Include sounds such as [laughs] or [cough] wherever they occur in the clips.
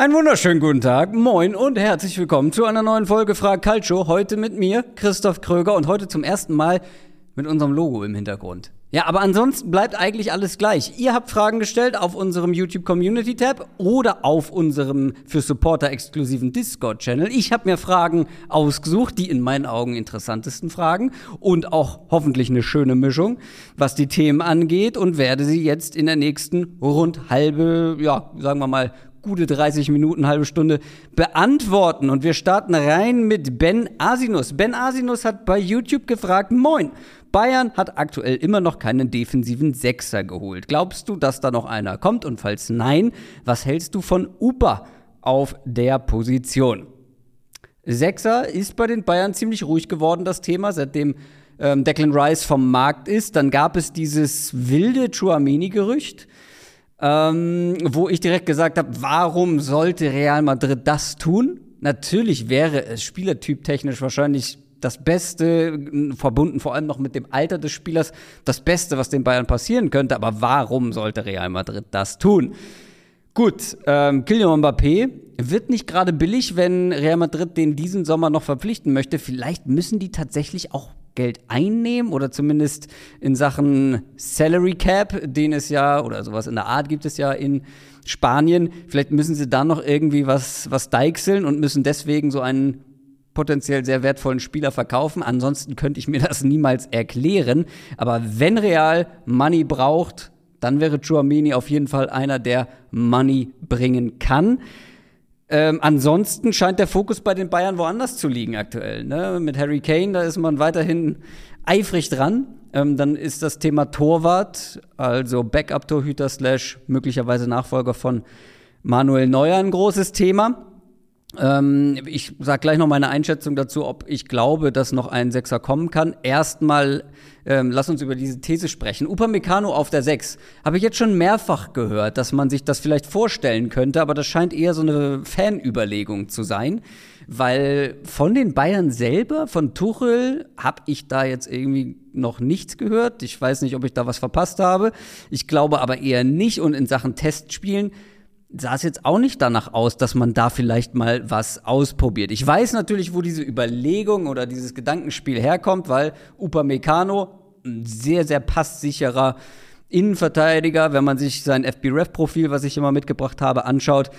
Einen wunderschönen guten Tag, moin und herzlich willkommen zu einer neuen Folge Frag Calcio. Heute mit mir, Christoph Kröger, und heute zum ersten Mal mit unserem Logo im Hintergrund. Ja, aber ansonsten bleibt eigentlich alles gleich. Ihr habt Fragen gestellt auf unserem YouTube Community Tab oder auf unserem für Supporter exklusiven Discord Channel. Ich habe mir Fragen ausgesucht, die in meinen Augen interessantesten Fragen und auch hoffentlich eine schöne Mischung, was die Themen angeht und werde sie jetzt in der nächsten rund halbe, ja, sagen wir mal gute 30 Minuten, halbe Stunde beantworten. Und wir starten rein mit Ben Asinus. Ben Asinus hat bei YouTube gefragt, moin, Bayern hat aktuell immer noch keinen defensiven Sechser geholt. Glaubst du, dass da noch einer kommt? Und falls nein, was hältst du von Upa auf der Position? Sechser ist bei den Bayern ziemlich ruhig geworden, das Thema, seitdem ähm, Declan Rice vom Markt ist. Dann gab es dieses wilde Chuamini-Gerücht ähm, wo ich direkt gesagt habe, warum sollte Real Madrid das tun? Natürlich wäre es spielertyptechnisch wahrscheinlich das Beste, verbunden vor allem noch mit dem Alter des Spielers, das Beste, was den Bayern passieren könnte. Aber warum sollte Real Madrid das tun? Gut, ähm, Kylian Mbappé wird nicht gerade billig, wenn Real Madrid den diesen Sommer noch verpflichten möchte. Vielleicht müssen die tatsächlich auch Geld einnehmen oder zumindest in Sachen Salary Cap, den es ja oder sowas in der Art gibt es ja in Spanien. Vielleicht müssen sie da noch irgendwie was, was deichseln und müssen deswegen so einen potenziell sehr wertvollen Spieler verkaufen. Ansonsten könnte ich mir das niemals erklären. Aber wenn Real Money braucht, dann wäre Chouameni auf jeden Fall einer, der Money bringen kann. Ähm, ansonsten scheint der Fokus bei den Bayern woanders zu liegen aktuell. Ne? Mit Harry Kane, da ist man weiterhin eifrig dran. Ähm, dann ist das Thema Torwart, also Backup-Torhüter slash möglicherweise Nachfolger von Manuel Neuer ein großes Thema. Ähm, ich sage gleich noch meine Einschätzung dazu, ob ich glaube, dass noch ein Sechser kommen kann. Erstmal ähm, lass uns über diese These sprechen. Upamecano auf der 6. Habe ich jetzt schon mehrfach gehört, dass man sich das vielleicht vorstellen könnte, aber das scheint eher so eine Fanüberlegung zu sein. Weil von den Bayern selber, von Tuchel, habe ich da jetzt irgendwie noch nichts gehört. Ich weiß nicht, ob ich da was verpasst habe. Ich glaube aber eher nicht. Und in Sachen Testspielen sah es jetzt auch nicht danach aus, dass man da vielleicht mal was ausprobiert. Ich weiß natürlich, wo diese Überlegung oder dieses Gedankenspiel herkommt, weil Upamecano ein sehr, sehr passsicherer Innenverteidiger, wenn man sich sein FBref-Profil, was ich immer mitgebracht habe, anschaut,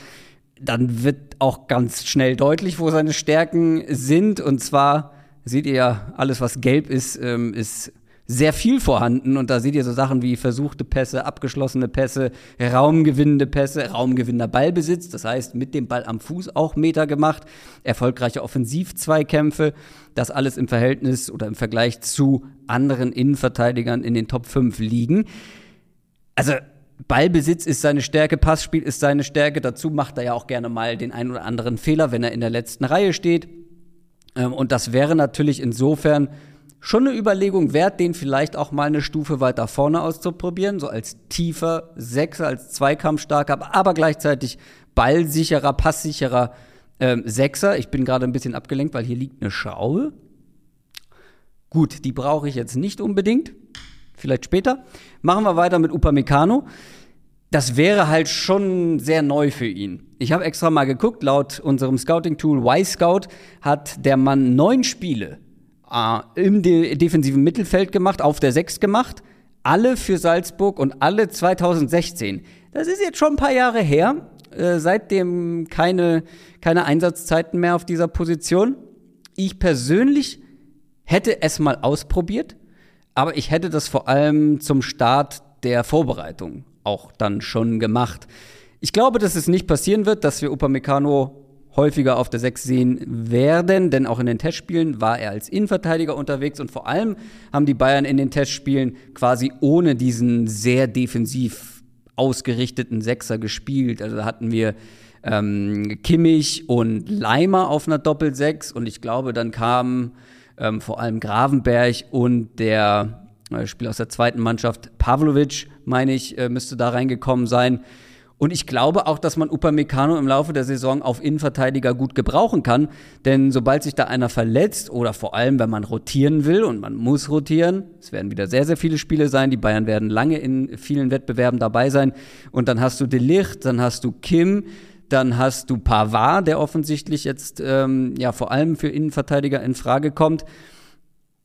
dann wird auch ganz schnell deutlich, wo seine Stärken sind. Und zwar seht ihr ja, alles, was gelb ist, ähm, ist sehr viel vorhanden. Und da seht ihr so Sachen wie versuchte Pässe, abgeschlossene Pässe, raumgewinnende Pässe, raumgewinnender Ballbesitz, das heißt mit dem Ball am Fuß auch Meter gemacht, erfolgreiche Offensivzweikämpfe, das alles im Verhältnis oder im Vergleich zu anderen Innenverteidigern in den Top 5 liegen. Also Ballbesitz ist seine Stärke, Passspiel ist seine Stärke, dazu macht er ja auch gerne mal den einen oder anderen Fehler, wenn er in der letzten Reihe steht. Ähm, und das wäre natürlich insofern schon eine Überlegung wert, den vielleicht auch mal eine Stufe weiter vorne auszuprobieren, so als tiefer Sechser, als Zweikampfstarker, aber gleichzeitig ballsicherer, passsicherer ähm, Sechser. Ich bin gerade ein bisschen abgelenkt, weil hier liegt eine Schraube. Gut, die brauche ich jetzt nicht unbedingt. Vielleicht später. Machen wir weiter mit Upamecano. Das wäre halt schon sehr neu für ihn. Ich habe extra mal geguckt, laut unserem Scouting-Tool Y-Scout hat der Mann neun Spiele äh, im de defensiven Mittelfeld gemacht, auf der 6 gemacht. Alle für Salzburg und alle 2016. Das ist jetzt schon ein paar Jahre her. Äh, seitdem keine, keine Einsatzzeiten mehr auf dieser Position. Ich persönlich hätte es mal ausprobiert, aber ich hätte das vor allem zum Start der Vorbereitung auch dann schon gemacht. Ich glaube, dass es nicht passieren wird, dass wir Upamecano häufiger auf der 6 sehen werden, denn auch in den Testspielen war er als Innenverteidiger unterwegs und vor allem haben die Bayern in den Testspielen quasi ohne diesen sehr defensiv ausgerichteten Sechser gespielt. Also da hatten wir ähm, Kimmich und Leimer auf einer Doppel-6 und ich glaube, dann kamen ähm, vor allem Gravenberg und der äh, Spieler aus der zweiten Mannschaft, Pavlovic, meine ich, äh, müsste da reingekommen sein. Und ich glaube auch, dass man Upamecano im Laufe der Saison auf Innenverteidiger gut gebrauchen kann. Denn sobald sich da einer verletzt oder vor allem, wenn man rotieren will und man muss rotieren, es werden wieder sehr, sehr viele Spiele sein. Die Bayern werden lange in vielen Wettbewerben dabei sein. Und dann hast du De Licht, dann hast du Kim, Dann hast du Pavard, der offensichtlich jetzt ähm, ja vor allem für Innenverteidiger in Frage kommt.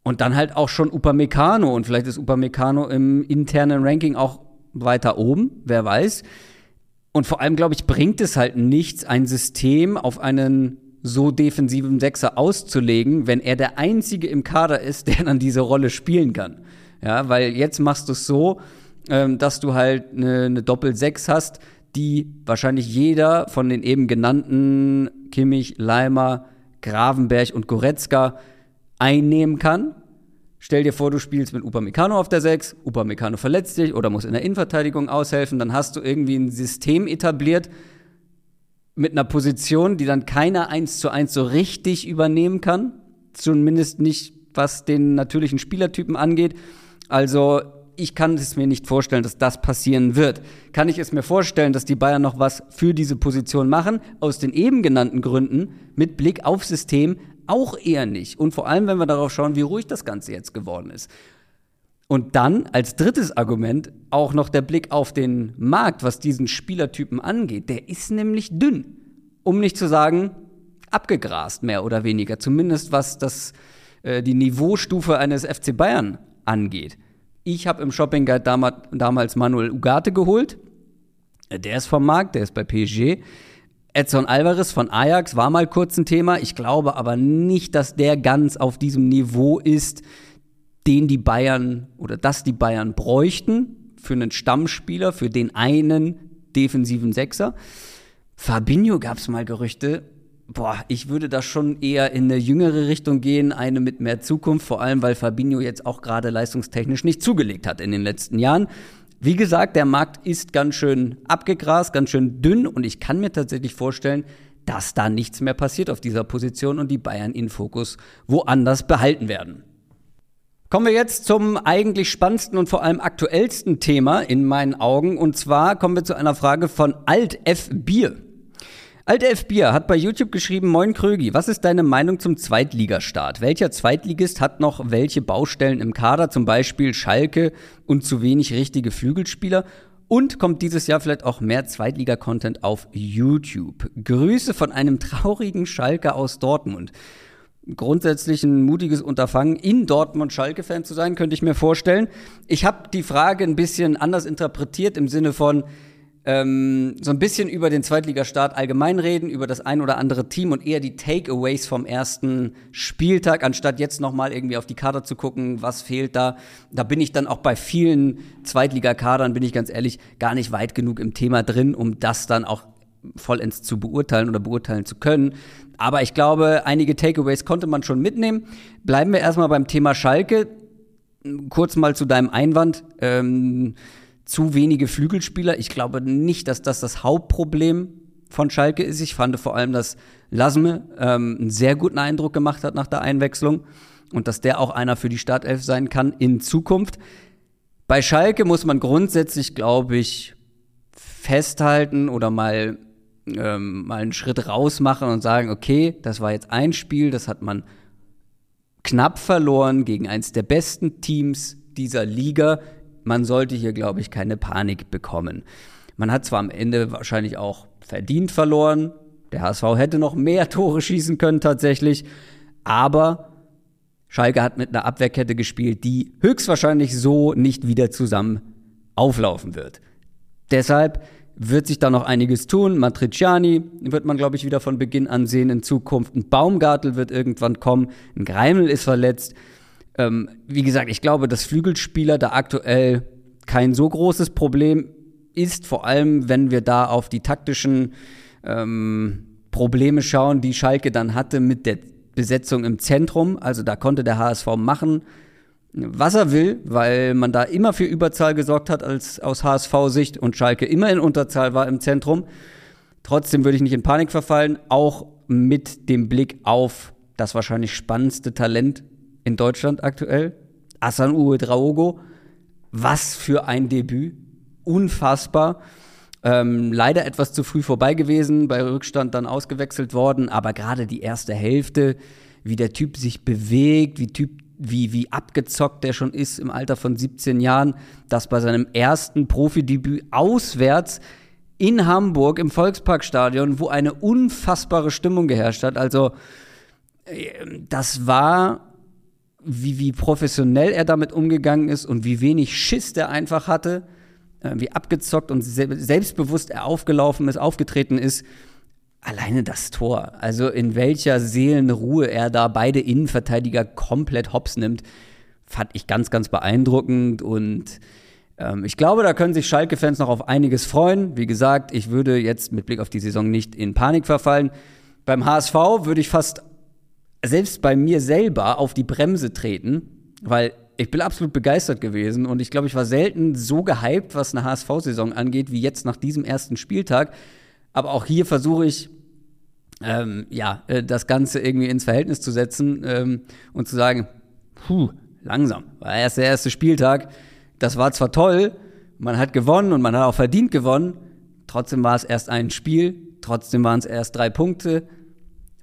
Und dann halt auch schon Upamecano. Und vielleicht ist Upamecano im internen Ranking auch weiter oben, wer weiß. Und vor allem, glaube ich, bringt es halt nichts, ein System auf einen so defensiven Sechser auszulegen, wenn er der Einzige im Kader ist, [laughs] der dann diese Rolle spielen kann. Ja, weil jetzt machst du es so, ähm, dass du halt eine, eine Doppel-Sechs hast, die wahrscheinlich jeder von den eben genannten Kimmich, Leimer, Gravenberg und Goretzka einnehmen kann. Stell dir vor, du spielst mit Upamecano auf der 6, Upamecano verletzt dich oder muss in der Innenverteidigung aushelfen, dann hast du irgendwie ein System etabliert mit einer Position, die dann keiner eins zu eins so richtig übernehmen kann, zumindest nicht was den natürlichen Spielertypen angeht. Also ich kann es mir nicht vorstellen, dass das passieren wird. Kann ich es mir vorstellen, dass die Bayern noch was für diese Position machen? Aus den eben genannten Gründen, mit Blick auf System, auch eher nicht. Und vor allem, wenn wir darauf schauen, wie ruhig das Ganze jetzt geworden ist. Und dann als drittes Argument auch noch der Blick auf den Markt, was diesen Spielertypen angeht. Der ist nämlich dünn, um nicht zu sagen abgegrast, mehr oder weniger. Zumindest was das, äh, die Niveaustufe eines FC Bayern angeht. Ich habe im Shopping Guide damals, damals Manuel Ugarte geholt. Der ist vom Markt, der ist bei PSG. Edson Alvarez von Ajax war mal kurz ein Thema. Ich glaube aber nicht, dass der ganz auf diesem Niveau ist, den die Bayern oder das die Bayern bräuchten für einen Stammspieler, für den einen defensiven Sechser. Fabinho gab es mal Gerüchte. Boah, ich würde da schon eher in eine jüngere Richtung gehen, eine mit mehr Zukunft, vor allem weil Fabinho jetzt auch gerade leistungstechnisch nicht zugelegt hat in den letzten Jahren. Wie gesagt, der Markt ist ganz schön abgegrast, ganz schön dünn und ich kann mir tatsächlich vorstellen, dass da nichts mehr passiert auf dieser Position und die Bayern in Fokus woanders behalten werden. Kommen wir jetzt zum eigentlich spannendsten und vor allem aktuellsten Thema in meinen Augen. Und zwar kommen wir zu einer Frage von Alt F Bier. Alte F. Bier hat bei YouTube geschrieben, Moin Krögi, was ist deine Meinung zum Zweitligastart? Welcher Zweitligist hat noch welche Baustellen im Kader, zum Beispiel Schalke und zu wenig richtige Flügelspieler? Und kommt dieses Jahr vielleicht auch mehr Zweitliga-Content auf YouTube? Grüße von einem traurigen Schalke aus Dortmund. Grundsätzlich ein mutiges Unterfangen, in Dortmund Schalke-Fan zu sein, könnte ich mir vorstellen. Ich habe die Frage ein bisschen anders interpretiert im Sinne von, ähm, so ein bisschen über den Zweitligastart allgemein reden, über das ein oder andere Team und eher die Takeaways vom ersten Spieltag, anstatt jetzt nochmal irgendwie auf die Kader zu gucken, was fehlt da. Da bin ich dann auch bei vielen Zweitligakadern, bin ich ganz ehrlich, gar nicht weit genug im Thema drin, um das dann auch vollends zu beurteilen oder beurteilen zu können. Aber ich glaube, einige Takeaways konnte man schon mitnehmen. Bleiben wir erstmal beim Thema Schalke. Kurz mal zu deinem Einwand. Ähm, zu wenige Flügelspieler. Ich glaube nicht, dass das das Hauptproblem von Schalke ist. Ich fand vor allem, dass Lasme ähm, einen sehr guten Eindruck gemacht hat nach der Einwechslung und dass der auch einer für die Startelf sein kann in Zukunft. Bei Schalke muss man grundsätzlich, glaube ich, festhalten oder mal, ähm, mal einen Schritt raus machen und sagen, okay, das war jetzt ein Spiel, das hat man knapp verloren gegen eins der besten Teams dieser Liga man sollte hier, glaube ich, keine Panik bekommen. Man hat zwar am Ende wahrscheinlich auch verdient verloren. Der HSV hätte noch mehr Tore schießen können tatsächlich. Aber Schalke hat mit einer Abwehrkette gespielt, die höchstwahrscheinlich so nicht wieder zusammen auflaufen wird. Deshalb wird sich da noch einiges tun. Matriciani wird man, glaube ich, wieder von Beginn an sehen in Zukunft. Ein Baumgartel wird irgendwann kommen. Ein Greimel ist verletzt. Ähm, wie gesagt, ich glaube, dass Flügelspieler da aktuell kein so großes Problem ist, vor allem wenn wir da auf die taktischen ähm, Probleme schauen, die Schalke dann hatte mit der Besetzung im Zentrum. Also da konnte der HSV machen, was er will, weil man da immer für Überzahl gesorgt hat als aus HSV-Sicht und Schalke immer in Unterzahl war im Zentrum. Trotzdem würde ich nicht in Panik verfallen, auch mit dem Blick auf das wahrscheinlich spannendste Talent in Deutschland aktuell. Asan Uedraogo, was für ein Debüt. Unfassbar. Ähm, leider etwas zu früh vorbei gewesen, bei Rückstand dann ausgewechselt worden, aber gerade die erste Hälfte, wie der Typ sich bewegt, wie Typ wie, wie abgezockt der schon ist im Alter von 17 Jahren, dass bei seinem ersten Profidebüt auswärts in Hamburg im Volksparkstadion, wo eine unfassbare Stimmung geherrscht hat. Also äh, das war, wie, wie professionell er damit umgegangen ist und wie wenig Schiss der einfach hatte, äh, wie abgezockt und selbstbewusst er aufgelaufen ist, aufgetreten ist. Alleine das Tor, also in welcher Seelenruhe er da beide Innenverteidiger komplett hops nimmt, fand ich ganz, ganz beeindruckend und ähm, ich glaube, da können sich Schalke-Fans noch auf einiges freuen. Wie gesagt, ich würde jetzt mit Blick auf die Saison nicht in Panik verfallen. Beim HSV würde ich fast selbst bei mir selber auf die Bremse treten, weil ich bin absolut begeistert gewesen und ich glaube, ich war selten so gehypt, was eine HSV-Saison angeht, wie jetzt nach diesem ersten Spieltag. Aber auch hier versuche ich, ähm, ja, äh, das Ganze irgendwie ins Verhältnis zu setzen ähm, und zu sagen, puh, langsam, war erst der erste Spieltag. Das war zwar toll, man hat gewonnen und man hat auch verdient gewonnen, trotzdem war es erst ein Spiel, trotzdem waren es erst drei Punkte.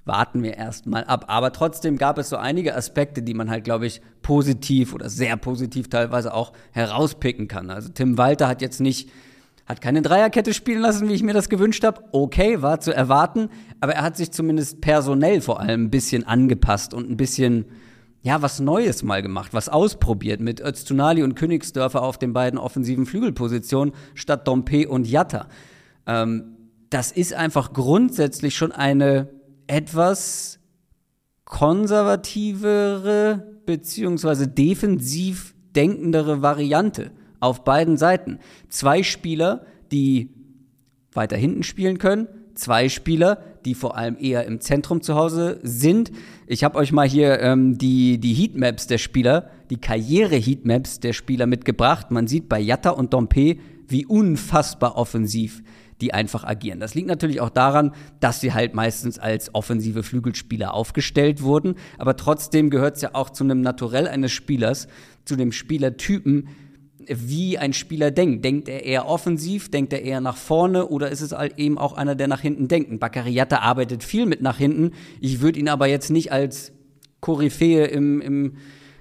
Warten wir erst mal ab. Aber trotzdem gab es so einige Aspekte, die man halt, glaube ich, positiv oder sehr positiv teilweise auch herauspicken kann. Also Tim Walter hat jetzt nicht hat keine Dreierkette spielen lassen, wie ich mir das gewünscht habe. Okay, war zu erwarten, aber er hat sich zumindest personell vor allem ein bisschen angepasst und ein bisschen ja, was Neues mal gemacht, was ausprobiert mit Öztunali und Königsdörfer auf den beiden offensiven Flügelpositionen statt Dompe und Jatta. Ähm, das ist einfach grundsätzlich schon eine etwas konservativere beziehungsweise defensiv denkendere Variante auf beiden Seiten. Zwei Spieler, die weiter hinten spielen können, zwei Spieler, die vor allem eher im Zentrum zu Hause sind. Ich habe euch mal hier ähm, die, die Heatmaps der Spieler, die Karriere-Heatmaps der Spieler mitgebracht. Man sieht bei Jatta und Dompe, wie unfassbar offensiv die einfach agieren. Das liegt natürlich auch daran, dass sie halt meistens als offensive Flügelspieler aufgestellt wurden, aber trotzdem gehört es ja auch zu einem Naturell eines Spielers, zu dem Spielertypen, wie ein Spieler denkt. Denkt er eher offensiv, denkt er eher nach vorne oder ist es halt eben auch einer, der nach hinten denkt? Baccariata arbeitet viel mit nach hinten. Ich würde ihn aber jetzt nicht als Koryphäe im, im,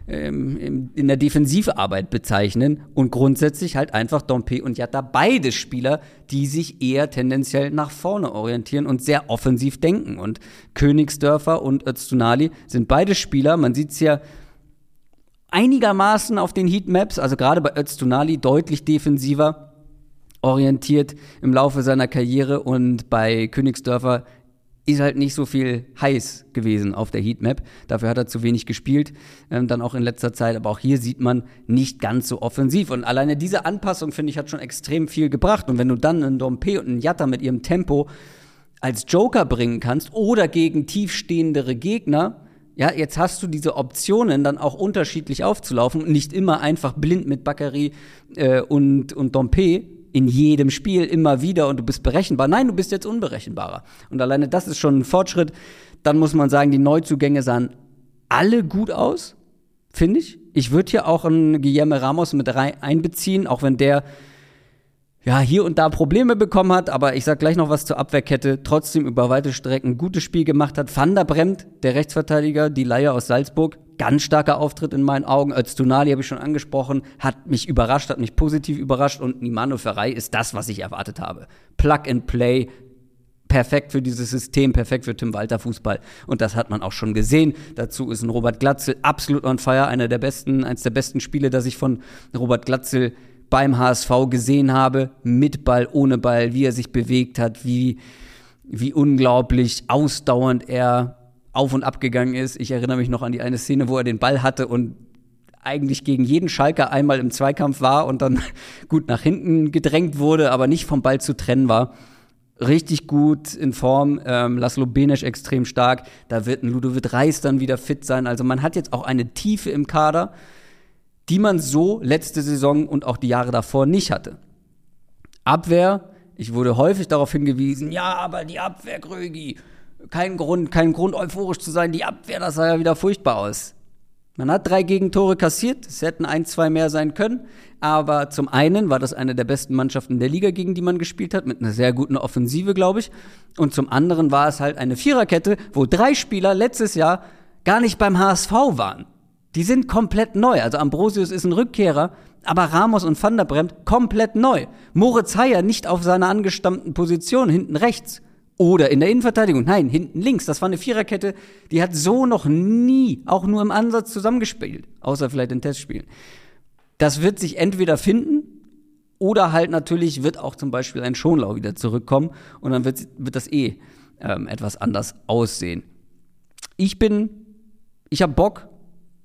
in der Defensivarbeit bezeichnen und grundsätzlich halt einfach Dompe und Jatta beide Spieler, die sich eher tendenziell nach vorne orientieren und sehr offensiv denken. Und Königsdörfer und Öztunali sind beide Spieler, man sieht es ja einigermaßen auf den Heatmaps, also gerade bei Öztunali deutlich defensiver orientiert im Laufe seiner Karriere. Und bei Königsdörfer ist halt nicht so viel heiß gewesen auf der Heatmap. Dafür hat er zu wenig gespielt, ähm, dann auch in letzter Zeit. Aber auch hier sieht man nicht ganz so offensiv. Und alleine diese Anpassung, finde ich, hat schon extrem viel gebracht. Und wenn du dann einen Dompe und einen Jatta mit ihrem Tempo als Joker bringen kannst oder gegen tiefstehendere Gegner, ja, jetzt hast du diese Optionen, dann auch unterschiedlich aufzulaufen und nicht immer einfach blind mit Bakary äh, und, und Dompe in jedem Spiel immer wieder und du bist berechenbar. Nein, du bist jetzt unberechenbarer. Und alleine das ist schon ein Fortschritt. Dann muss man sagen, die Neuzugänge sahen alle gut aus, finde ich. Ich würde hier auch einen Guillermo Ramos mit rein einbeziehen, auch wenn der ja, hier und da Probleme bekommen hat, aber ich sag gleich noch was zur Abwehrkette, trotzdem über weite Strecken gutes Spiel gemacht hat. Van der Bremt, der Rechtsverteidiger, die Leihe aus Salzburg, ganz starker Auftritt in meinen Augen. Als Tunali habe ich schon angesprochen, hat mich überrascht, hat mich positiv überrascht und Nimano Ferrei ist das, was ich erwartet habe. Plug and Play, perfekt für dieses System, perfekt für Tim Walter Fußball. Und das hat man auch schon gesehen. Dazu ist ein Robert Glatzel absolut on fire, einer der besten, eins der besten Spiele, das ich von Robert Glatzel beim HSV gesehen habe, mit Ball, ohne Ball, wie er sich bewegt hat, wie, wie unglaublich ausdauernd er auf und ab gegangen ist. Ich erinnere mich noch an die eine Szene, wo er den Ball hatte und eigentlich gegen jeden Schalker einmal im Zweikampf war und dann [laughs] gut nach hinten gedrängt wurde, aber nicht vom Ball zu trennen war. Richtig gut in Form. Ähm, Laszlo Benesch extrem stark. Da wird ein Ludovic Reis dann wieder fit sein. Also man hat jetzt auch eine Tiefe im Kader die man so letzte Saison und auch die Jahre davor nicht hatte. Abwehr, ich wurde häufig darauf hingewiesen, ja, aber die Abwehr, Grögi, kein Grund, kein Grund euphorisch zu sein, die Abwehr, das sah ja wieder furchtbar aus. Man hat drei Gegentore kassiert, es hätten ein, zwei mehr sein können, aber zum einen war das eine der besten Mannschaften der Liga, gegen die man gespielt hat, mit einer sehr guten Offensive, glaube ich, und zum anderen war es halt eine Viererkette, wo drei Spieler letztes Jahr gar nicht beim HSV waren. Die sind komplett neu. Also Ambrosius ist ein Rückkehrer, Aber Ramos und Van der Bremt komplett neu. Moritz Heyer nicht auf seiner angestammten Position hinten rechts. Oder in der Innenverteidigung. Nein, hinten links. Das war eine Viererkette, die hat so noch nie, auch nur im Ansatz zusammengespielt. Außer vielleicht in Testspielen. Das wird sich entweder finden oder halt natürlich wird auch zum Beispiel ein Schonlau wieder zurückkommen und dann wird, wird das eh ähm, etwas anders aussehen. Ich bin, ich habe Bock,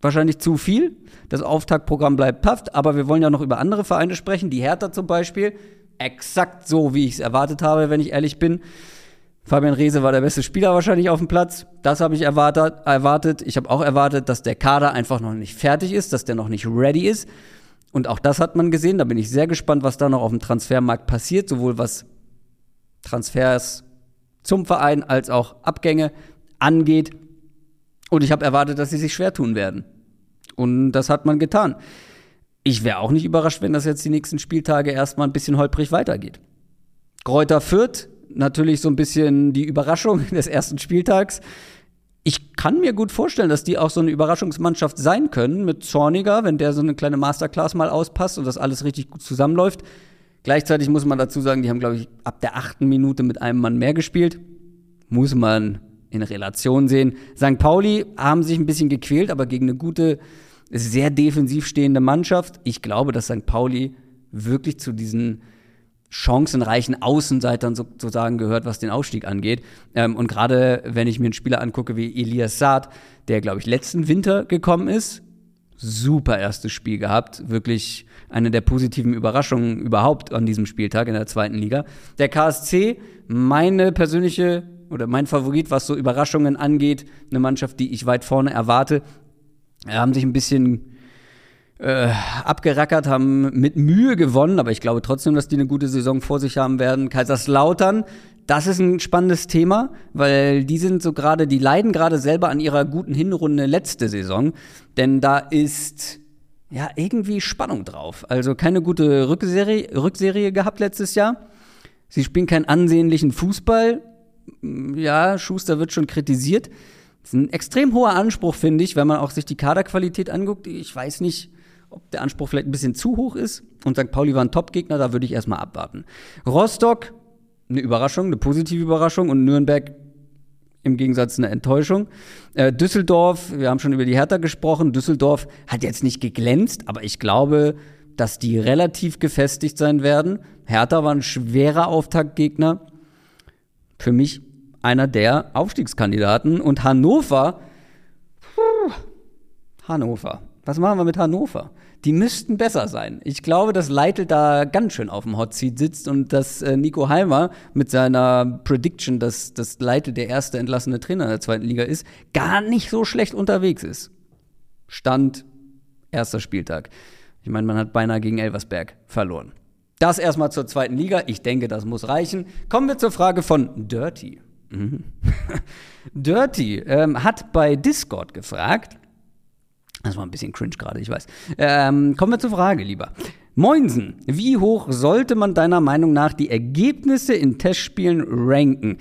wahrscheinlich zu viel. Das Auftaktprogramm bleibt paft, aber wir wollen ja noch über andere Vereine sprechen. Die Hertha zum Beispiel, exakt so, wie ich es erwartet habe, wenn ich ehrlich bin. Fabian Reese war der beste Spieler wahrscheinlich auf dem Platz. Das habe ich erwartet. erwartet. Ich habe auch erwartet, dass der Kader einfach noch nicht fertig ist, dass der noch nicht ready ist. Und auch das hat man gesehen. Da bin ich sehr gespannt, was da noch auf dem Transfermarkt passiert, sowohl was Transfers zum Verein als auch Abgänge angeht. Und ich habe erwartet, dass sie sich schwer tun werden. Und das hat man getan. Ich wäre auch nicht überrascht, wenn das jetzt die nächsten Spieltage erstmal ein bisschen holprig weitergeht. Kräuter Fürth natürlich so ein bisschen die Überraschung [laughs] des ersten Spieltags. Ich kann mir gut vorstellen, dass die auch so eine Überraschungsmannschaft sein können mit Zorniger, wenn der so eine kleine Masterclass mal auspasst und das alles richtig gut zusammenläuft. Gleichzeitig muss man dazu sagen, die haben, glaube ich, ab der achten Minute mit einem Mann mehr gespielt. Muss man in Relation sehen. St. Pauli haben sich ein bisschen gequält, aber gegen eine gute, sehr defensiv stehende Mannschaft. Ich glaube, dass St. Pauli wirklich zu diesen chancenreichen Außenseitern sozusagen gehört, was den Ausstieg angeht. Ähm, und gerade wenn ich mir einen Spieler angucke wie Elias Saad, der, glaube ich, letzten Winter gekommen ist, super erstes Spiel gehabt, wirklich eine der positiven Überraschungen überhaupt an diesem Spieltag in der zweiten Liga. Der KSC, meine persönliche oder mein Favorit, was so Überraschungen angeht, eine Mannschaft, die ich weit vorne erwarte, haben sich ein bisschen äh, abgerackert, haben mit Mühe gewonnen, aber ich glaube trotzdem, dass die eine gute Saison vor sich haben werden. Kaiserslautern, das ist ein spannendes Thema, weil die sind so gerade, die leiden gerade selber an ihrer guten Hinrunde letzte Saison, denn da ist ja irgendwie Spannung drauf. Also keine gute Rückserie, Rückserie gehabt letztes Jahr. Sie spielen keinen ansehnlichen Fußball. Ja, Schuster wird schon kritisiert. Das ist ein extrem hoher Anspruch, finde ich, wenn man auch sich die Kaderqualität anguckt. Ich weiß nicht, ob der Anspruch vielleicht ein bisschen zu hoch ist. Und St. Pauli war ein Top-Gegner, da würde ich erstmal abwarten. Rostock, eine Überraschung, eine positive Überraschung. Und Nürnberg im Gegensatz eine Enttäuschung. Äh, Düsseldorf, wir haben schon über die Hertha gesprochen. Düsseldorf hat jetzt nicht geglänzt, aber ich glaube, dass die relativ gefestigt sein werden. Hertha war ein schwerer Auftaktgegner. Für mich einer der Aufstiegskandidaten. Und Hannover, Hannover. Was machen wir mit Hannover? Die müssten besser sein. Ich glaube, dass Leitl da ganz schön auf dem Hot Seat sitzt und dass äh, Nico Heimer mit seiner Prediction, dass, dass Leitl der erste entlassene Trainer der zweiten Liga ist, gar nicht so schlecht unterwegs ist. Stand erster Spieltag. Ich meine, man hat beinahe gegen Elversberg verloren. Das erstmal zur zweiten Liga. Ich denke, das muss reichen. Kommen wir zur Frage von Dirty. Mhm. [laughs] Dirty ähm, hat bei Discord gefragt, das war ein bisschen cringe gerade, ich weiß. Ähm, kommen wir zur Frage, lieber. Moinsen, wie hoch sollte man deiner Meinung nach die Ergebnisse in Testspielen ranken?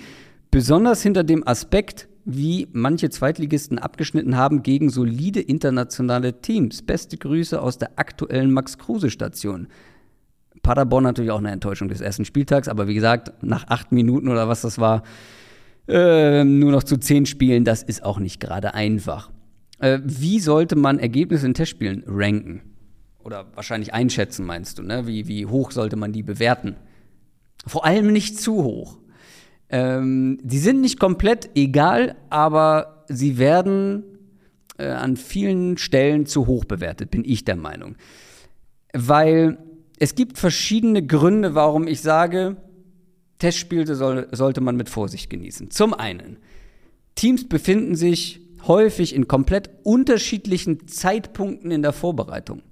Besonders hinter dem Aspekt, wie manche Zweitligisten abgeschnitten haben gegen solide internationale Teams. Beste Grüße aus der aktuellen Max-Kruse-Station. Paderborn natürlich auch eine Enttäuschung des ersten Spieltags, aber wie gesagt, nach acht Minuten oder was das war, äh, nur noch zu zehn Spielen, das ist auch nicht gerade einfach. Äh, wie sollte man Ergebnisse in Testspielen ranken? Oder wahrscheinlich einschätzen, meinst du, ne? Wie, wie hoch sollte man die bewerten? Vor allem nicht zu hoch. Ähm, die sind nicht komplett egal, aber sie werden äh, an vielen Stellen zu hoch bewertet, bin ich der Meinung. Weil es gibt verschiedene Gründe, warum ich sage, Testspiele soll, sollte man mit Vorsicht genießen. Zum einen, Teams befinden sich häufig in komplett unterschiedlichen Zeitpunkten in der Vorbereitung.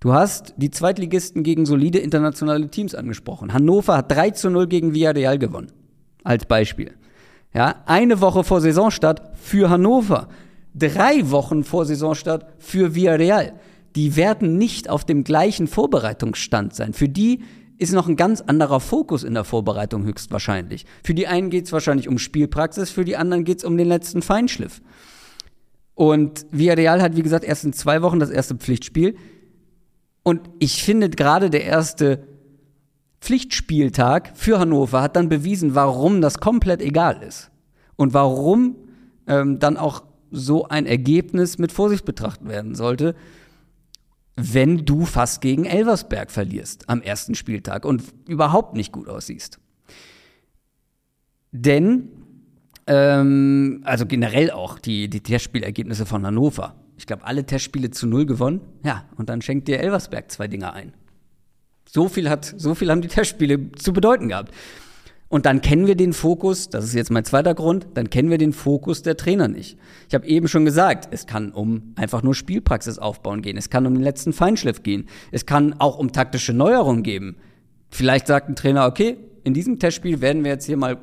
Du hast die Zweitligisten gegen solide internationale Teams angesprochen. Hannover hat 3 zu 0 gegen Villarreal gewonnen. Als Beispiel. Ja, eine Woche vor Saisonstart für Hannover. Drei Wochen vor Saisonstart für Villarreal. Die werden nicht auf dem gleichen Vorbereitungsstand sein. Für die ist noch ein ganz anderer Fokus in der Vorbereitung höchstwahrscheinlich. Für die einen geht es wahrscheinlich um Spielpraxis, für die anderen geht es um den letzten Feinschliff. Und Villarreal hat, wie gesagt, erst in zwei Wochen das erste Pflichtspiel. Und ich finde gerade der erste Pflichtspieltag für Hannover hat dann bewiesen, warum das komplett egal ist. Und warum ähm, dann auch so ein Ergebnis mit Vorsicht betrachtet werden sollte, wenn du fast gegen Elversberg verlierst am ersten Spieltag und überhaupt nicht gut aussiehst. Denn, ähm, also generell auch die, die Testspielergebnisse von Hannover. Ich glaube, alle Testspiele zu null gewonnen. Ja, und dann schenkt dir Elversberg zwei Dinger ein. So viel, hat, so viel haben die Testspiele zu bedeuten gehabt. Und dann kennen wir den Fokus, das ist jetzt mein zweiter Grund, dann kennen wir den Fokus der Trainer nicht. Ich habe eben schon gesagt, es kann um einfach nur Spielpraxis aufbauen gehen, es kann um den letzten Feinschliff gehen, es kann auch um taktische Neuerungen geben. Vielleicht sagt ein Trainer, okay, in diesem Testspiel werden wir jetzt hier mal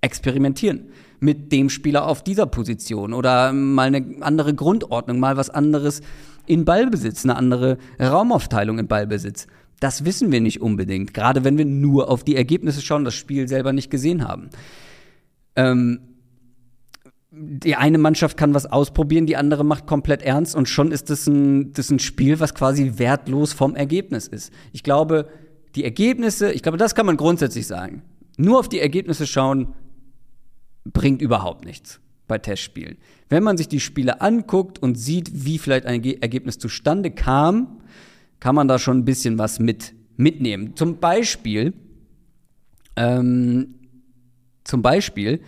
experimentieren mit dem Spieler auf dieser Position oder mal eine andere Grundordnung, mal was anderes in Ballbesitz, eine andere Raumaufteilung in Ballbesitz. Das wissen wir nicht unbedingt, gerade wenn wir nur auf die Ergebnisse schauen, das Spiel selber nicht gesehen haben. Ähm, die eine Mannschaft kann was ausprobieren, die andere macht komplett ernst und schon ist das ein, das ein Spiel, was quasi wertlos vom Ergebnis ist. Ich glaube, die Ergebnisse, ich glaube, das kann man grundsätzlich sagen. Nur auf die Ergebnisse schauen bringt überhaupt nichts bei Testspielen. Wenn man sich die Spiele anguckt und sieht, wie vielleicht ein Ergebnis zustande kam, kann man da schon ein bisschen was mit, mitnehmen. Zum Beispiel, ähm, zum Beispiel,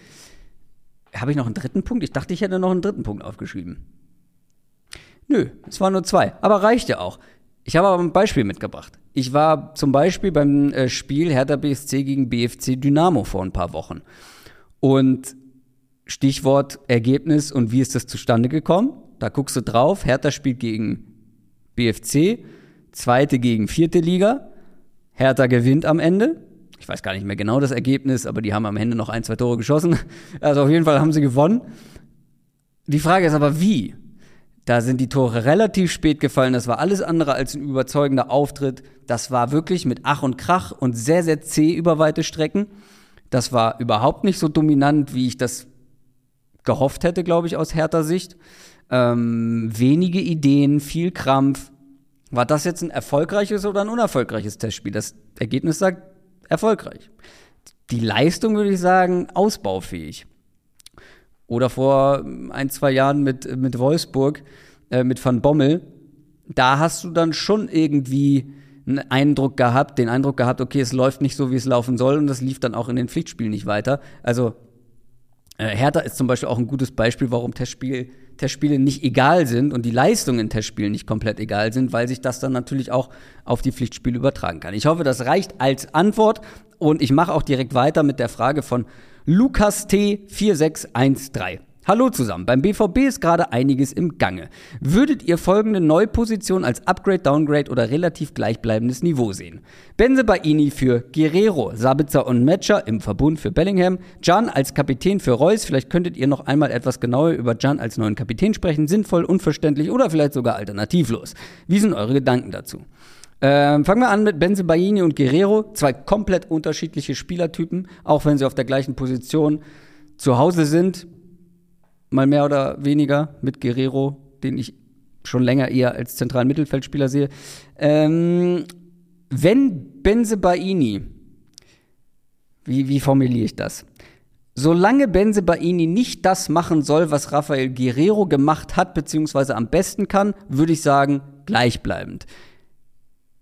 habe ich noch einen dritten Punkt? Ich dachte, ich hätte noch einen dritten Punkt aufgeschrieben. Nö, es waren nur zwei. Aber reicht ja auch. Ich habe aber ein Beispiel mitgebracht. Ich war zum Beispiel beim äh, Spiel Hertha BSC gegen BFC Dynamo vor ein paar Wochen. Und Stichwort Ergebnis und wie ist das zustande gekommen? Da guckst du drauf, Hertha spielt gegen BFC zweite gegen vierte Liga. Hertha gewinnt am Ende. Ich weiß gar nicht mehr genau das Ergebnis, aber die haben am Ende noch ein, zwei Tore geschossen. [laughs] Also auf jeden Fall haben sie gewonnen. Die Frage ist aber, wie? Da sind die Tore relativ spät gefallen. Das war alles andere als ein überzeugender Auftritt. Das war wirklich mit Ach und Krach und sehr, sehr zäh über weite Strecken. Das war überhaupt nicht so dominant, wie ich das gehofft hätte, glaube ich, aus härter Sicht. Ähm, wenige Ideen, viel Krampf, war das jetzt ein erfolgreiches oder ein unerfolgreiches Testspiel? Das Ergebnis sagt erfolgreich. Die Leistung würde ich sagen ausbaufähig. Oder vor ein, zwei Jahren mit, mit Wolfsburg, äh, mit Van Bommel, da hast du dann schon irgendwie einen Eindruck gehabt, den Eindruck gehabt, okay, es läuft nicht so, wie es laufen soll und das lief dann auch in den Pflichtspielen nicht weiter. Also äh, Hertha ist zum Beispiel auch ein gutes Beispiel, warum Testspiel Testspiele nicht egal sind und die Leistungen in Testspielen nicht komplett egal sind, weil sich das dann natürlich auch auf die Pflichtspiele übertragen kann. Ich hoffe, das reicht als Antwort und ich mache auch direkt weiter mit der Frage von Lukas T 4613. Hallo zusammen, beim BVB ist gerade einiges im Gange. Würdet ihr folgende Neuposition als Upgrade, Downgrade oder relativ gleichbleibendes Niveau sehen? Benze Baini für Guerrero, Sabitzer und Matcher im Verbund für Bellingham, Jan als Kapitän für Reus, vielleicht könntet ihr noch einmal etwas genauer über Jan als neuen Kapitän sprechen, sinnvoll, unverständlich oder vielleicht sogar alternativlos. Wie sind eure Gedanken dazu? Ähm, fangen wir an mit Benze Baini und Guerrero, zwei komplett unterschiedliche Spielertypen, auch wenn sie auf der gleichen Position zu Hause sind mal mehr oder weniger mit Guerrero, den ich schon länger eher als zentralen Mittelfeldspieler sehe. Ähm, wenn Benze Baini, wie, wie formuliere ich das? Solange Benze Baini nicht das machen soll, was Rafael Guerrero gemacht hat, beziehungsweise am besten kann, würde ich sagen, gleichbleibend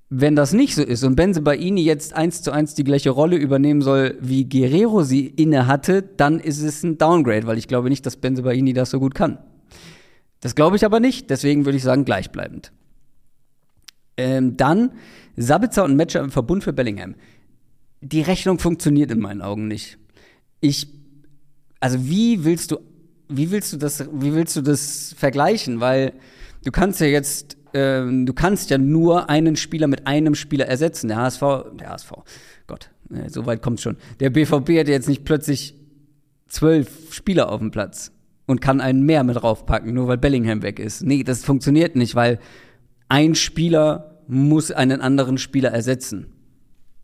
wenn das nicht so ist und Benze Baini jetzt eins zu eins die gleiche Rolle übernehmen soll, wie Guerrero sie inne hatte, dann ist es ein Downgrade, weil ich glaube nicht, dass Benze Baini das so gut kann. Das glaube ich aber nicht, deswegen würde ich sagen gleichbleibend. Ähm, dann Sabitzer und Matcher im Verbund für Bellingham. Die Rechnung funktioniert in meinen Augen nicht. Ich, also wie willst du, wie willst du das, wie willst du das vergleichen? Weil du kannst ja jetzt ähm, du kannst ja nur einen Spieler mit einem Spieler ersetzen. Der HSV, der HSV, Gott, äh, so weit kommt's schon. Der BVB hat jetzt nicht plötzlich zwölf Spieler auf dem Platz und kann einen mehr mit draufpacken, nur weil Bellingham weg ist. Nee, das funktioniert nicht, weil ein Spieler muss einen anderen Spieler ersetzen.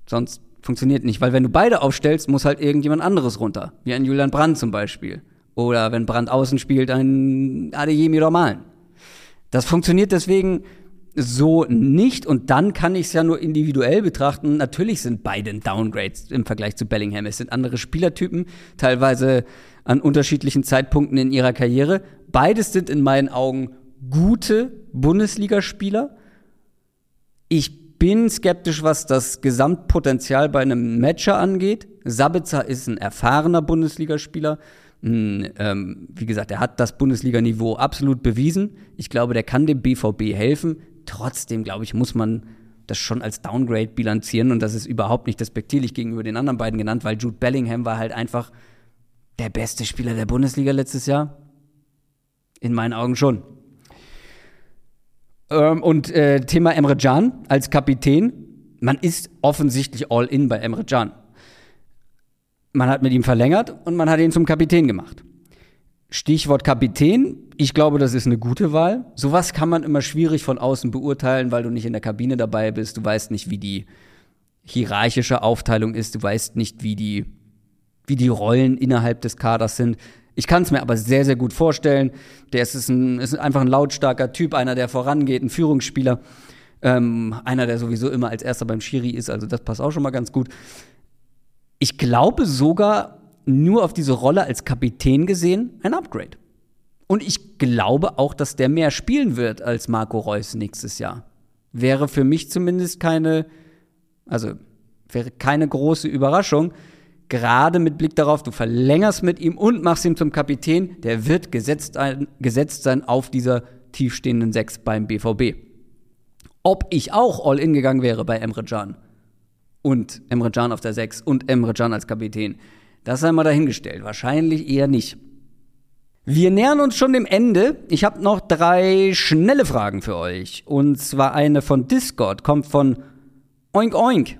Sonst funktioniert nicht, weil wenn du beide aufstellst, muss halt irgendjemand anderes runter. Wie ein Julian Brandt zum Beispiel. Oder wenn Brandt außen spielt, ein Adeyemi Roman. Das funktioniert deswegen so nicht. Und dann kann ich es ja nur individuell betrachten. Natürlich sind beide Downgrades im Vergleich zu Bellingham. Es sind andere Spielertypen, teilweise an unterschiedlichen Zeitpunkten in ihrer Karriere. Beides sind in meinen Augen gute Bundesligaspieler. Ich bin skeptisch, was das Gesamtpotenzial bei einem Matcher angeht. Sabitzer ist ein erfahrener Bundesligaspieler. Ähm, wie gesagt, er hat das Bundesliga-Niveau absolut bewiesen. Ich glaube, der kann dem BVB helfen. Trotzdem, glaube ich, muss man das schon als Downgrade bilanzieren und das ist überhaupt nicht despektierlich gegenüber den anderen beiden genannt, weil Jude Bellingham war halt einfach der beste Spieler der Bundesliga letztes Jahr. In meinen Augen schon. Ähm, und äh, Thema Emre Can als Kapitän. Man ist offensichtlich all in bei Emre Can. Man hat mit ihm verlängert und man hat ihn zum Kapitän gemacht. Stichwort Kapitän. Ich glaube, das ist eine gute Wahl. Sowas kann man immer schwierig von außen beurteilen, weil du nicht in der Kabine dabei bist. Du weißt nicht, wie die hierarchische Aufteilung ist. Du weißt nicht, wie die, wie die Rollen innerhalb des Kaders sind. Ich kann es mir aber sehr, sehr gut vorstellen. Der ist, ein, ist einfach ein lautstarker Typ, einer, der vorangeht, ein Führungsspieler. Ähm, einer, der sowieso immer als erster beim Schiri ist. Also das passt auch schon mal ganz gut. Ich glaube sogar, nur auf diese Rolle als Kapitän gesehen ein Upgrade. Und ich glaube auch, dass der mehr spielen wird als Marco Reus nächstes Jahr. Wäre für mich zumindest keine, also wäre keine große Überraschung. Gerade mit Blick darauf, du verlängerst mit ihm und machst ihn zum Kapitän, der wird gesetzt, ein, gesetzt sein auf dieser tiefstehenden Sechs beim BVB. Ob ich auch all in gegangen wäre bei Emre Can und Emre Can auf der Sechs und Emre Can als Kapitän, das sei mal dahingestellt. Wahrscheinlich eher nicht. Wir nähern uns schon dem Ende. Ich habe noch drei schnelle Fragen für euch. Und zwar eine von Discord, kommt von Oink Oink.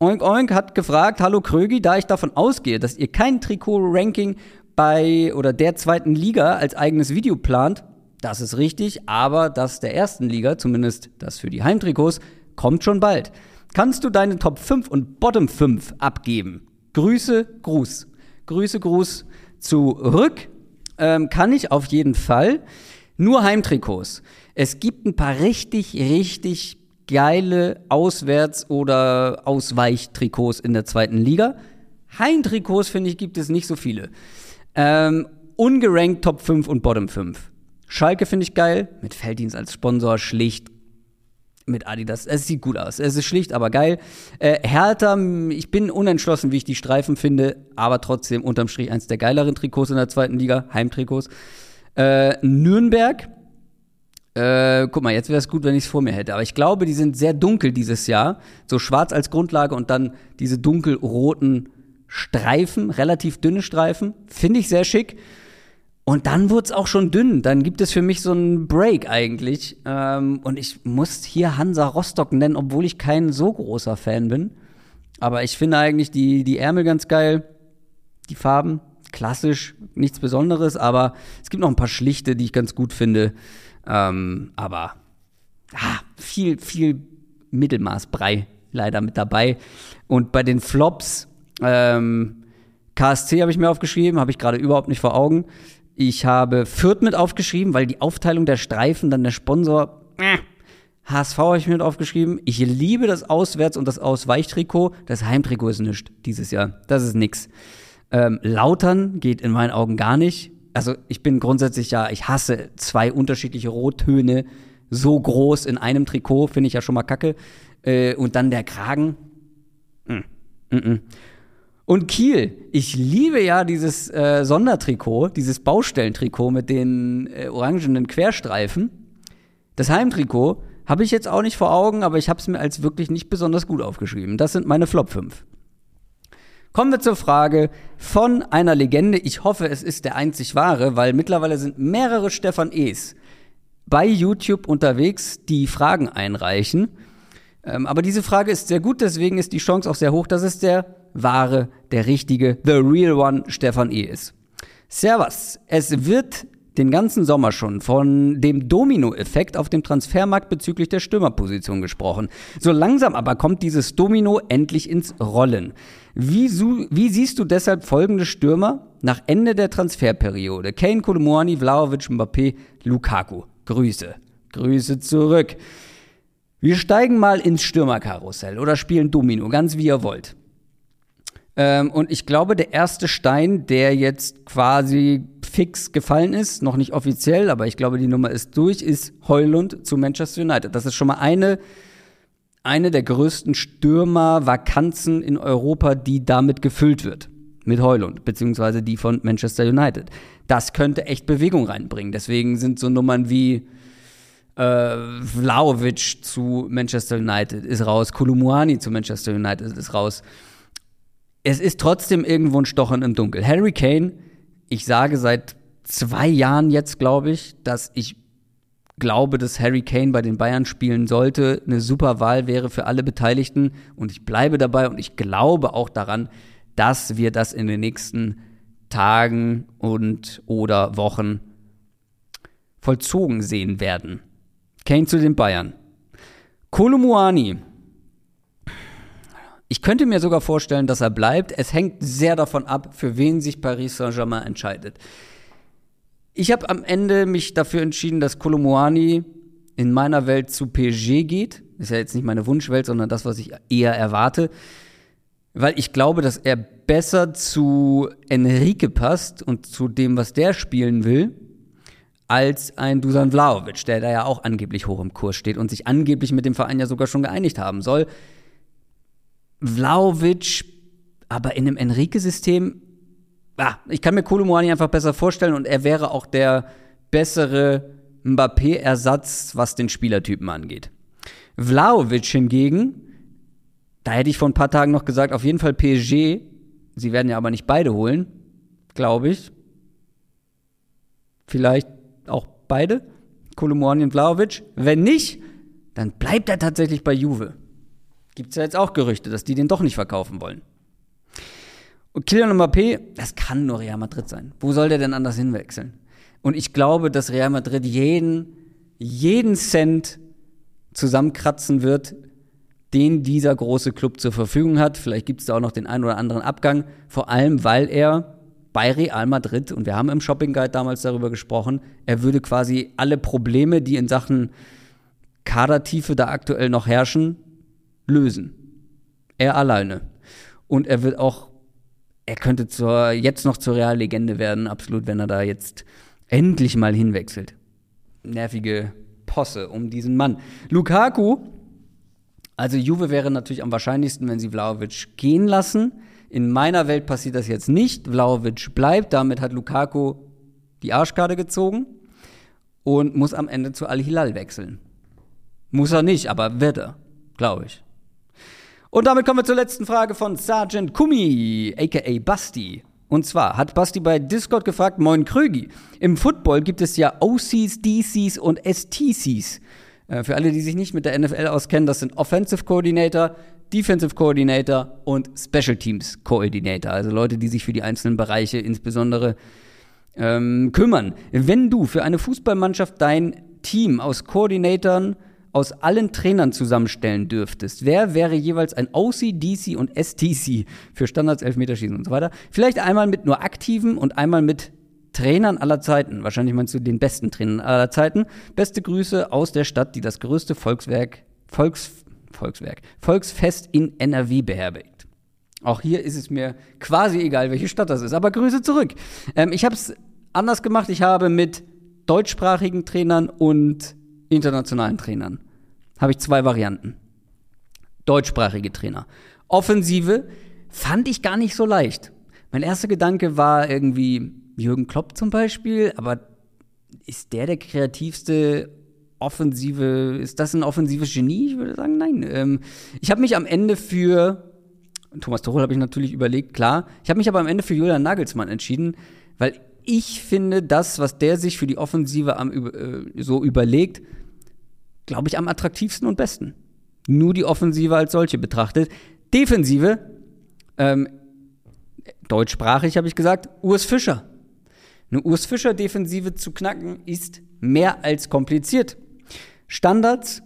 Oink Oink hat gefragt, hallo Krögi, da ich davon ausgehe, dass ihr kein Trikot-Ranking bei oder der zweiten Liga als eigenes Video plant, das ist richtig, aber das der ersten Liga, zumindest das für die Heimtrikots, kommt schon bald. Kannst du deine Top 5 und Bottom 5 abgeben? Grüße, Gruß. Grüße, Gruß zurück. Ähm, kann ich auf jeden Fall. Nur Heimtrikots. Es gibt ein paar richtig, richtig geile Auswärts- oder Ausweichtrikots in der zweiten Liga. Heimtrikots, finde ich, gibt es nicht so viele. Ähm, ungerankt Top 5 und Bottom 5. Schalke finde ich geil, mit Felddienst als Sponsor, schlicht, mit Adidas. Es sieht gut aus. Es ist schlicht, aber geil. Äh, Hertha, ich bin unentschlossen, wie ich die Streifen finde, aber trotzdem unterm Strich eins der geileren Trikots in der zweiten Liga, Heimtrikots. Äh, Nürnberg. Äh, guck mal, jetzt wäre es gut, wenn ich es vor mir hätte. Aber ich glaube, die sind sehr dunkel dieses Jahr. So schwarz als Grundlage und dann diese dunkelroten Streifen, relativ dünne Streifen. Finde ich sehr schick. Und dann wurde es auch schon dünn. Dann gibt es für mich so einen Break eigentlich. Ähm, und ich muss hier Hansa Rostock nennen, obwohl ich kein so großer Fan bin. Aber ich finde eigentlich die, die Ärmel ganz geil. Die Farben, klassisch, nichts Besonderes. Aber es gibt noch ein paar schlichte, die ich ganz gut finde. Ähm, aber ah, viel, viel Mittelmaßbrei leider mit dabei. Und bei den Flops, ähm, KSC habe ich mir aufgeschrieben, habe ich gerade überhaupt nicht vor Augen. Ich habe Fürth mit aufgeschrieben, weil die Aufteilung der Streifen, dann der Sponsor, äh, HSV habe ich mir mit aufgeschrieben. Ich liebe das Auswärts- und das Ausweichtrikot. Das Heimtrikot ist nichts dieses Jahr. Das ist nix. Ähm, Lautern geht in meinen Augen gar nicht. Also ich bin grundsätzlich ja, ich hasse zwei unterschiedliche Rottöne so groß in einem Trikot, finde ich ja schon mal kacke. Äh, und dann der Kragen. Mm, mm, mm. Und Kiel, ich liebe ja dieses äh, Sondertrikot, dieses Baustellentrikot mit den äh, orangenen Querstreifen. Das Heimtrikot habe ich jetzt auch nicht vor Augen, aber ich habe es mir als wirklich nicht besonders gut aufgeschrieben. Das sind meine Flop 5. Kommen wir zur Frage von einer Legende. Ich hoffe, es ist der einzig wahre, weil mittlerweile sind mehrere Stefan Es bei YouTube unterwegs, die Fragen einreichen. Ähm, aber diese Frage ist sehr gut, deswegen ist die Chance auch sehr hoch, dass es der wahre, der richtige, the real one Stefan E. ist. Servus, es wird den ganzen Sommer schon von dem Domino-Effekt auf dem Transfermarkt bezüglich der Stürmerposition gesprochen. So langsam aber kommt dieses Domino endlich ins Rollen. Wie, wie siehst du deshalb folgende Stürmer nach Ende der Transferperiode? Kane, Kolomoani, Vlaovic, Mbappé, Lukaku. Grüße. Grüße zurück. Wir steigen mal ins Stürmerkarussell oder spielen Domino, ganz wie ihr wollt. Ähm, und ich glaube, der erste Stein, der jetzt quasi fix gefallen ist, noch nicht offiziell, aber ich glaube, die Nummer ist durch, ist Heulund zu Manchester United. Das ist schon mal eine, eine der größten Stürmervakanzen in Europa, die damit gefüllt wird. Mit Heulund, beziehungsweise die von Manchester United. Das könnte echt Bewegung reinbringen. Deswegen sind so Nummern wie äh, Vlaovic zu Manchester United ist raus, Kolumuani zu Manchester United ist raus es ist trotzdem irgendwo ein Stochen im Dunkel. Harry Kane, ich sage seit zwei Jahren jetzt, glaube ich, dass ich glaube, dass Harry Kane bei den Bayern spielen sollte, eine super Wahl wäre für alle Beteiligten. Und ich bleibe dabei und ich glaube auch daran, dass wir das in den nächsten Tagen und oder Wochen vollzogen sehen werden. Kane zu den Bayern. Kolumuani ich könnte mir sogar vorstellen, dass er bleibt. Es hängt sehr davon ab, für wen sich Paris Saint-Germain entscheidet. Ich habe am Ende mich dafür entschieden, dass Kolomoani in meiner Welt zu PSG geht. Ist ja jetzt nicht meine Wunschwelt, sondern das, was ich eher erwarte. Weil ich glaube, dass er besser zu Enrique passt und zu dem, was der spielen will, als ein Dusan Vlaovic, der da ja auch angeblich hoch im Kurs steht und sich angeblich mit dem Verein ja sogar schon geeinigt haben soll. Vlaovic, aber in einem Enrique-System, ah, ich kann mir Kolomoani einfach besser vorstellen und er wäre auch der bessere Mbappé-Ersatz, was den Spielertypen angeht. Vlaovic hingegen, da hätte ich vor ein paar Tagen noch gesagt, auf jeden Fall PSG. Sie werden ja aber nicht beide holen, glaube ich. Vielleicht auch beide, Kolomoani und Vlaovic. Wenn nicht, dann bleibt er tatsächlich bei Juve. Gibt es ja jetzt auch Gerüchte, dass die den doch nicht verkaufen wollen. Und Kylian Mbappé, das kann nur Real Madrid sein. Wo soll der denn anders hinwechseln? Und ich glaube, dass Real Madrid jeden, jeden Cent zusammenkratzen wird, den dieser große Club zur Verfügung hat. Vielleicht gibt es da auch noch den einen oder anderen Abgang, vor allem weil er bei Real Madrid, und wir haben im Shopping Guide damals darüber gesprochen, er würde quasi alle Probleme, die in Sachen Kadertiefe da aktuell noch herrschen, lösen. Er alleine. Und er wird auch, er könnte zur, jetzt noch zur Reallegende werden, absolut, wenn er da jetzt endlich mal hinwechselt. Nervige Posse um diesen Mann. Lukaku, also Juve wäre natürlich am wahrscheinlichsten, wenn sie Vlaovic gehen lassen. In meiner Welt passiert das jetzt nicht. Vlaovic bleibt, damit hat Lukaku die Arschkarte gezogen und muss am Ende zu Al-Hilal wechseln. Muss er nicht, aber wird er, glaube ich. Und damit kommen wir zur letzten Frage von Sergeant Kumi, aka Basti. Und zwar hat Basti bei Discord gefragt, Moin Krögi, im Football gibt es ja OCs, DCs und STCs. Äh, für alle, die sich nicht mit der NFL auskennen, das sind Offensive Coordinator, Defensive Coordinator und Special Teams Coordinator. Also Leute, die sich für die einzelnen Bereiche insbesondere ähm, kümmern. Wenn du für eine Fußballmannschaft dein Team aus Koordinatoren, aus allen Trainern zusammenstellen dürftest, wer wäre jeweils ein OC, DC und STC für Standards, Elfmeterschießen und so weiter? Vielleicht einmal mit nur aktiven und einmal mit Trainern aller Zeiten. Wahrscheinlich meinst du den besten Trainern aller Zeiten. Beste Grüße aus der Stadt, die das größte Volkswerk, Volks, Volkswerk, Volksfest in NRW beherbergt. Auch hier ist es mir quasi egal, welche Stadt das ist. Aber Grüße zurück. Ähm, ich habe es anders gemacht. Ich habe mit deutschsprachigen Trainern und internationalen Trainern. Habe ich zwei Varianten. Deutschsprachige Trainer. Offensive fand ich gar nicht so leicht. Mein erster Gedanke war irgendwie Jürgen Klopp zum Beispiel, aber ist der der kreativste offensive, ist das ein offensives Genie? Ich würde sagen, nein. Ähm, ich habe mich am Ende für, Thomas Tuchel habe ich natürlich überlegt, klar. Ich habe mich aber am Ende für Julian Nagelsmann entschieden, weil ich finde, das, was der sich für die Offensive am, äh, so überlegt, glaube ich, am attraktivsten und besten. Nur die Offensive als solche betrachtet. Defensive, ähm, deutschsprachig habe ich gesagt, Urs Fischer. Eine Urs Fischer-Defensive zu knacken ist mehr als kompliziert. Standards,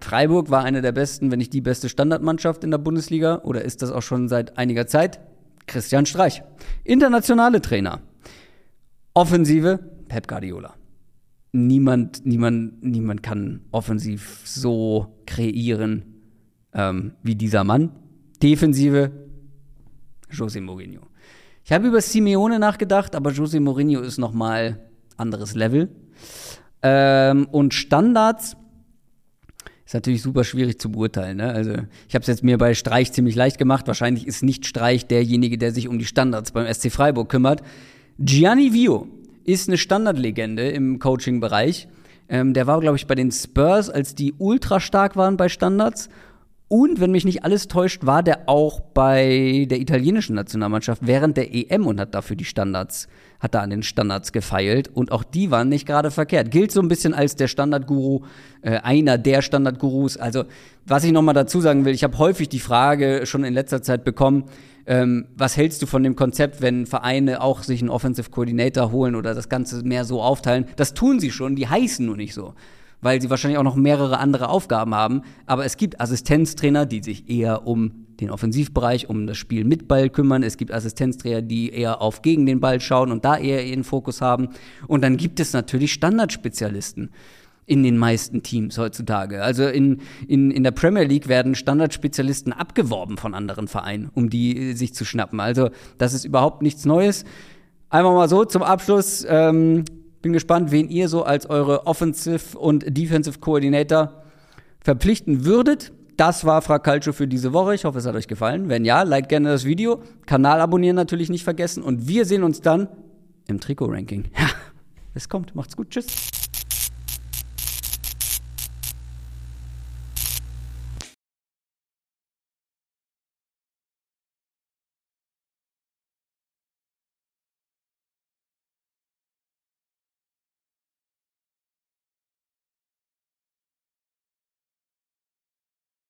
Freiburg war eine der besten, wenn nicht die beste Standardmannschaft in der Bundesliga oder ist das auch schon seit einiger Zeit? Christian Streich. Internationale Trainer. Offensive, Pep Guardiola. Niemand, niemand, niemand kann offensiv so kreieren ähm, wie dieser Mann. Defensive, José Mourinho. Ich habe über Simeone nachgedacht, aber José Mourinho ist noch mal anderes Level. Ähm, und Standards ist natürlich super schwierig zu beurteilen. Ne? Also ich habe es jetzt mir bei Streich ziemlich leicht gemacht. Wahrscheinlich ist nicht Streich derjenige, der sich um die Standards beim SC Freiburg kümmert. Gianni Vio ist eine Standardlegende im Coaching-Bereich. Ähm, der war, glaube ich, bei den Spurs, als die ultra stark waren bei Standards. Und wenn mich nicht alles täuscht, war der auch bei der italienischen Nationalmannschaft während der EM und hat dafür die Standards, hat da an den Standards gefeilt. Und auch die waren nicht gerade verkehrt. Gilt so ein bisschen als der Standardguru, äh, einer der Standardgurus. Also, was ich nochmal dazu sagen will, ich habe häufig die Frage schon in letzter Zeit bekommen, ähm, was hältst du von dem Konzept, wenn Vereine auch sich einen Offensive Coordinator holen oder das Ganze mehr so aufteilen? Das tun sie schon, die heißen nur nicht so weil sie wahrscheinlich auch noch mehrere andere Aufgaben haben. Aber es gibt Assistenztrainer, die sich eher um den Offensivbereich, um das Spiel mit Ball kümmern. Es gibt Assistenztrainer, die eher auf gegen den Ball schauen und da eher ihren Fokus haben. Und dann gibt es natürlich Standardspezialisten in den meisten Teams heutzutage. Also in, in, in der Premier League werden Standardspezialisten abgeworben von anderen Vereinen, um die äh, sich zu schnappen. Also das ist überhaupt nichts Neues. Einmal mal so zum Abschluss. Ähm, bin gespannt, wen ihr so als eure Offensive und Defensive Coordinator verpflichten würdet. Das war Fracalcio für diese Woche. Ich hoffe, es hat euch gefallen. Wenn ja, liked gerne das Video. Kanal abonnieren natürlich nicht vergessen. Und wir sehen uns dann im Trikot-Ranking. [laughs] Ja, es kommt. Macht's gut. Tschüss.